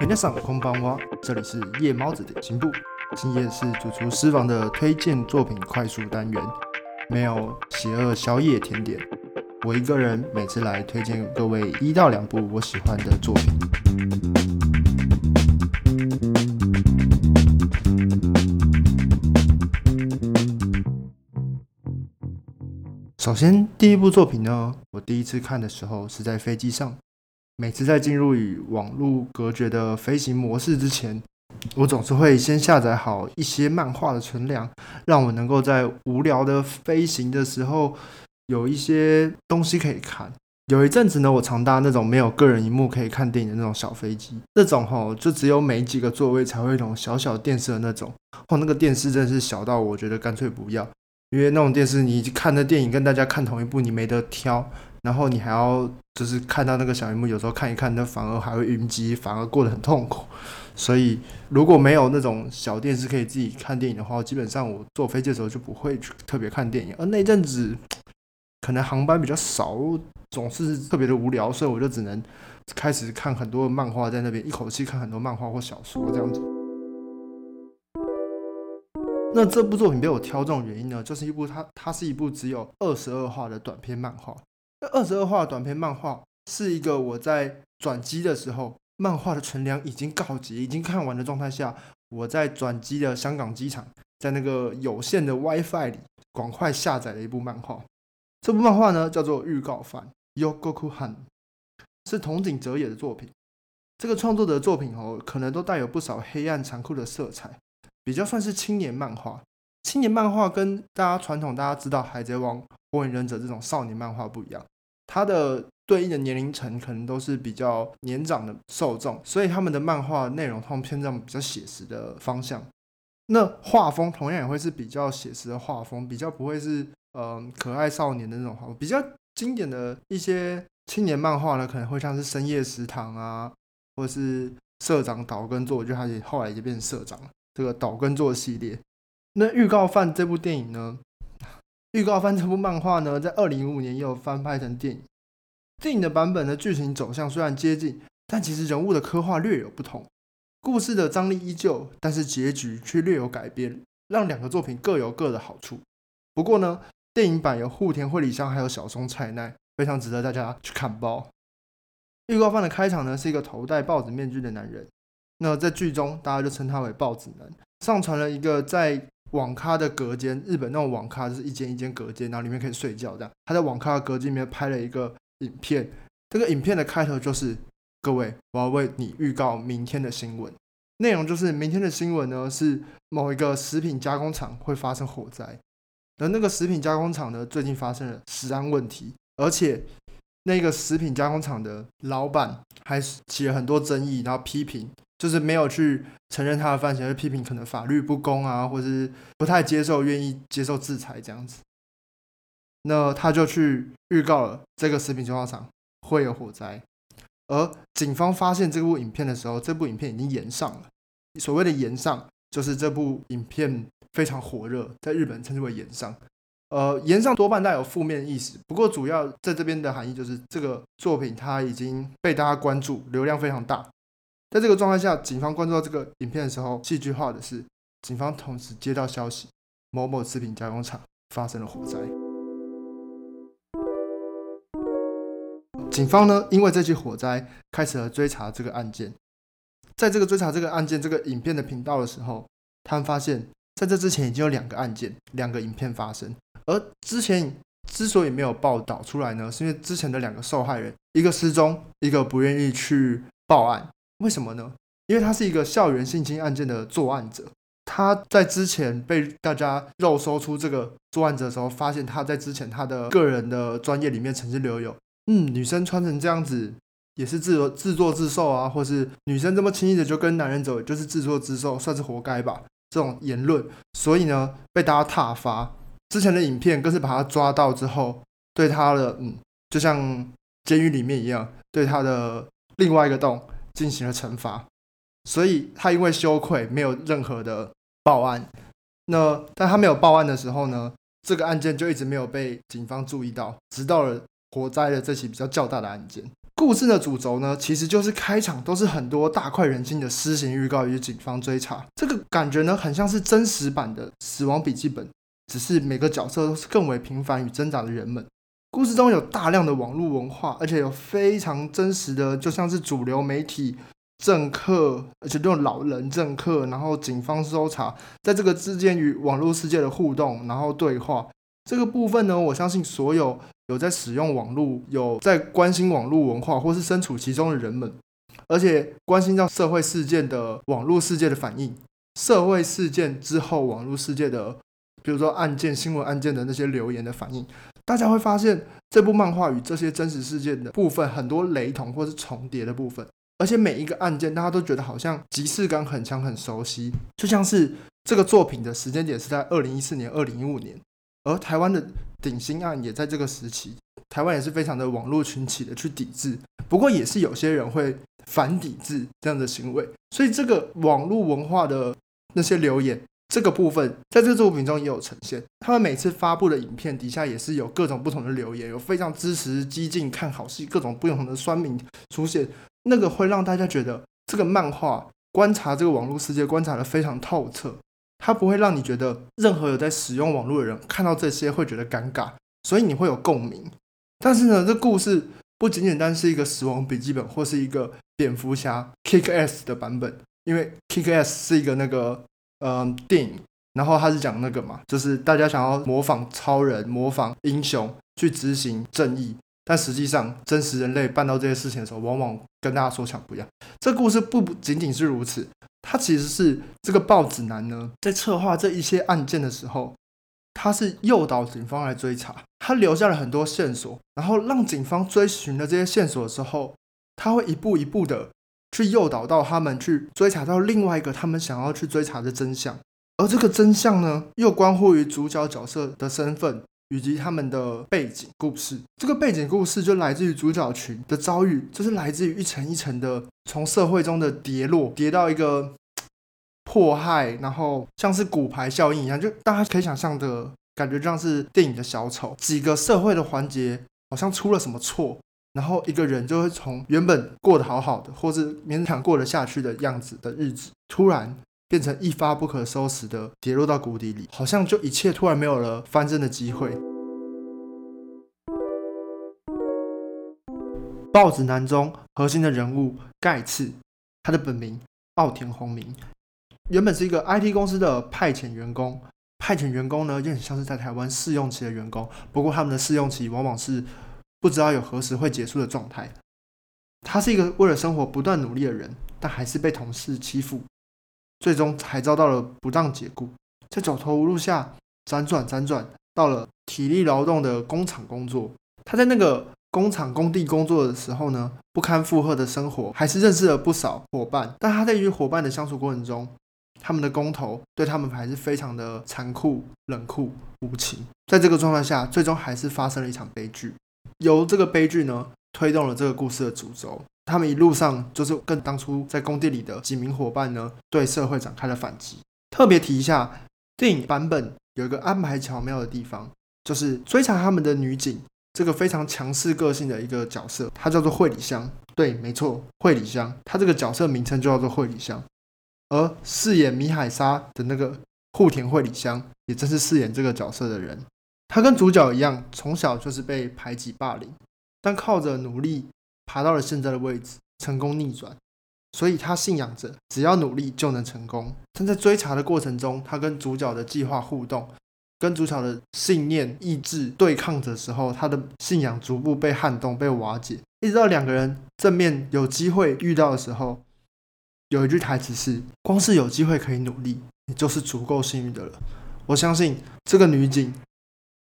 大家上空邦蛙，这里是夜猫子的行部。今夜是主厨私房的推荐作品快速单元，没有邪恶宵夜甜点，我一个人每次来推荐各位一到两部我喜欢的作品。首先，第一部作品呢，我第一次看的时候是在飞机上。每次在进入与网络隔绝的飞行模式之前，我总是会先下载好一些漫画的存量，让我能够在无聊的飞行的时候有一些东西可以看。有一阵子呢，我常搭那种没有个人荧幕可以看电影的那种小飞机，那种吼就只有每几个座位才会有小小电视的那种。哦，那个电视真的是小到我觉得干脆不要，因为那种电视你看的电影跟大家看同一部，你没得挑。然后你还要就是看到那个小荧幕，有时候看一看，那反而还会晕机，反而过得很痛苦。所以如果没有那种小电视可以自己看电影的话，基本上我坐飞机的时候就不会去特别看电影。而那阵子可能航班比较少，总是特别的无聊，所以我就只能开始看很多漫画，在那边一口气看很多漫画或小说这样子。那这部作品被我挑中原因呢，就是一部它它是一部只有二十二话的短篇漫画。二十二话短篇漫画是一个我在转机的时候，漫画的存量已经告急，已经看完的状态下，我在转机的香港机场，在那个有限的 WiFi 里，赶快下载了一部漫画。这部漫画呢叫做《预告番》，Yogoku Han，是筒井哲也的作品。这个创作者的作品哦，可能都带有不少黑暗残酷的色彩，比较算是青年漫画。青年漫画跟大家传统大家知道《海贼王》《火影忍者》这种少年漫画不一样。它的对应的年龄层可能都是比较年长的受众，所以他们的漫画内容通常偏向比较写实的方向。那画风同样也会是比较写实的画风，比较不会是嗯可爱少年的那种画风。比较经典的一些青年漫画呢，可能会像是深夜食堂啊，或是社长岛根作，就他也后来也变成社长了。这个岛根作系列，那预告犯这部电影呢？预告番这部漫画呢，在二零一五年也有翻拍成电影。电影的版本的剧情走向虽然接近，但其实人物的刻画略有不同。故事的张力依旧，但是结局却略有改变，让两个作品各有各的好处。不过呢，电影版有户田惠里香还有小松菜奈，非常值得大家去看包。预告番的开场呢，是一个头戴豹子面具的男人。那在剧中，大家就称他为豹子男。上传了一个在网咖的隔间，日本那种网咖就是一间一间隔间，然后里面可以睡觉这样。他在网咖的隔间里面拍了一个影片，这个影片的开头就是：“各位，我要为你预告明天的新闻。”内容就是明天的新闻呢是某一个食品加工厂会发生火灾，而那个食品加工厂呢最近发生了食安问题，而且那个食品加工厂的老板还起了很多争议，然后批评。就是没有去承认他的犯行，而批评可能法律不公啊，或是不太接受、愿意接受制裁这样子。那他就去预告了这个食品加工厂会有火灾，而警方发现这部影片的时候，这部影片已经延上了。所谓的延上，就是这部影片非常火热，在日本称之为延上。呃，延上多半带有负面意思，不过主要在这边的含义就是这个作品它已经被大家关注，流量非常大。在这个状态下，警方关注到这个影片的时候，戏剧化的是，警方同时接到消息，某某食品加工厂发生了火灾。警方呢，因为这起火灾，开始了追查这个案件。在这个追查这个案件这个影片的频道的时候，他们发现，在这之前已经有两个案件、两个影片发生，而之前之所以没有报道出来呢，是因为之前的两个受害人，一个失踪，一个不愿意去报案。为什么呢？因为他是一个校园性侵案件的作案者，他在之前被大家肉搜出这个作案者的时候，发现他在之前他的个人的专业里面曾经留有，嗯，女生穿成这样子也是自自作自受啊，或是女生这么轻易的就跟男人走，就是自作自受，算是活该吧这种言论，所以呢被大家挞伐。之前的影片更是把他抓到之后，对他的嗯，就像监狱里面一样，对他的另外一个洞。进行了惩罚，所以他因为羞愧，没有任何的报案。那但他没有报案的时候呢，这个案件就一直没有被警方注意到，直到了火灾的这起比较较大的案件。故事的主轴呢，其实就是开场都是很多大快人心的施行预告与警方追查，这个感觉呢，很像是真实版的《死亡笔记本》，只是每个角色都是更为平凡与挣扎的人们。故事中有大量的网络文化，而且有非常真实的，就像是主流媒体、政客，而且这种老人政客，然后警方搜查，在这个之间与网络世界的互动，然后对话这个部分呢，我相信所有。有在使用网络，有在关心网络文化，或是身处其中的人们，而且关心到社会事件的网络世界的反应，社会事件之后网络世界的，比如说案件、新闻案件的那些留言的反应，大家会发现这部漫画与这些真实事件的部分很多雷同或是重叠的部分，而且每一个案件大家都觉得好像即视感很强、很熟悉，就像是这个作品的时间点是在二零一四年、二零一五年。而台湾的顶新案也在这个时期，台湾也是非常的网络群起的去抵制，不过也是有些人会反抵制这样的行为，所以这个网络文化的那些留言这个部分，在这个作品中也有呈现。他们每次发布的影片底下也是有各种不同的留言，有非常支持、激进、看好戏，各种不同的酸民出现，那个会让大家觉得这个漫画观察这个网络世界观察的非常透彻。它不会让你觉得任何有在使用网络的人看到这些会觉得尴尬，所以你会有共鸣。但是呢，这故事不仅仅单是一个死亡笔记本或是一个蝙蝠侠 Kick S 的版本，因为 Kick S 是一个那个呃电影，然后他是讲那个嘛，就是大家想要模仿超人、模仿英雄去执行正义，但实际上真实人类办到这些事情的时候，往往跟大家所想不一样。这故事不仅仅是如此。他其实是这个报纸男呢，在策划这一些案件的时候，他是诱导警方来追查，他留下了很多线索，然后让警方追寻了这些线索之后，他会一步一步的去诱导到他们去追查到另外一个他们想要去追查的真相，而这个真相呢，又关乎于主角角色的身份。以及他们的背景故事，这个背景故事就来自于主角群的遭遇，就是来自于一层一层的从社会中的跌落，跌到一个迫害，然后像是骨牌效应一样，就大家可以想象的感觉，像是电影的小丑，几个社会的环节好像出了什么错，然后一个人就会从原本过得好好的，或是勉强过得下去的样子的日子，突然。变成一发不可收拾的跌落到谷底里，好像就一切突然没有了翻身的机会。报纸男中核心的人物盖茨，他的本名奥田宏明，原本是一个 IT 公司的派遣员工。派遣员工呢，就很像是在台湾试用期的员工，不过他们的试用期往往是不知道有何时会结束的状态。他是一个为了生活不断努力的人，但还是被同事欺负。最终还遭到了不当解雇，在走投无路下辗转辗转到了体力劳动的工厂工作。他在那个工厂工地工作的时候呢，不堪负荷的生活，还是认识了不少伙伴。但他在与伙伴的相处过程中，他们的工头对他们还是非常的残酷、冷酷、无情。在这个状态下，最终还是发生了一场悲剧。由这个悲剧呢，推动了这个故事的主轴。他们一路上就是跟当初在工地里的几名伙伴呢，对社会展开了反击。特别提一下，电影版本有一个安排巧妙的地方，就是追查他们的女警，这个非常强势个性的一个角色，她叫做惠里香。对，没错，惠里香，她这个角色名称就叫做惠里香。而饰演米海莎的那个户田惠里香，也正是饰演这个角色的人。她跟主角一样，从小就是被排挤霸凌，但靠着努力。爬到了现在的位置，成功逆转，所以他信仰着只要努力就能成功。但在追查的过程中，他跟主角的计划互动，跟主角的信念意志对抗的时候，他的信仰逐步被撼动、被瓦解，一直到两个人正面有机会遇到的时候，有一句台词是：“光是有机会可以努力，你就是足够幸运的了。”我相信这个女警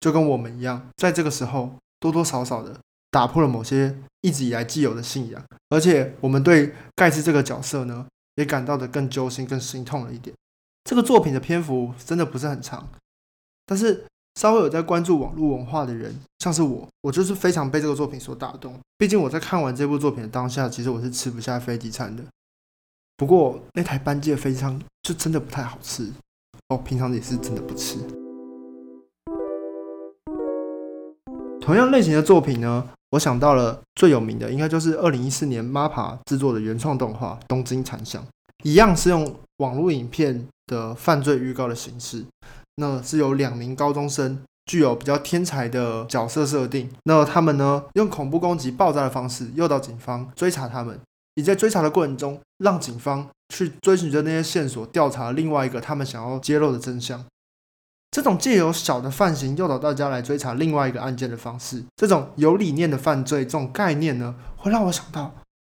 就跟我们一样，在这个时候多多少少的。打破了某些一直以来既有的信仰，而且我们对盖茨这个角色呢，也感到的更揪心、更心痛了一点。这个作品的篇幅真的不是很长，但是稍微有在关注网络文化的人，像是我，我就是非常被这个作品所打动。毕竟我在看完这部作品的当下，其实我是吃不下飞机餐的。不过那台班机的飞机餐就真的不太好吃哦，平常也是真的不吃。同样类型的作品呢，我想到了最有名的，应该就是二零一四年 MAPPA 制作的原创动画《东京残响》，一样是用网络影片的犯罪预告的形式，那是有两名高中生。具有比较天才的角色设定，那他们呢用恐怖攻击、爆炸的方式诱导警方追查他们，以在追查的过程中，让警方去追寻着那些线索，调查另外一个他们想要揭露的真相。这种借由小的犯行诱导大家来追查另外一个案件的方式，这种有理念的犯罪这种概念呢，会让我想到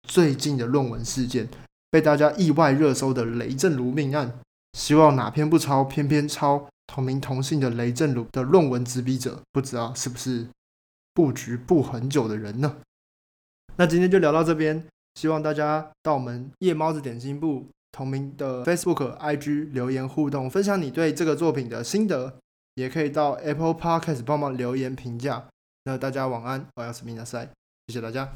最近的论文事件，被大家意外热搜的雷震如命案。希望哪篇不抄，偏偏抄。同名同姓的雷震如的论文执笔者，不知道是不是布局布很久的人呢？那今天就聊到这边，希望大家到我们夜猫子点心部同名的 Facebook、IG 留言互动，分享你对这个作品的心得，也可以到 Apple Podcast 帮忙留言评价。那大家晚安，我要是米纳塞，谢谢大家。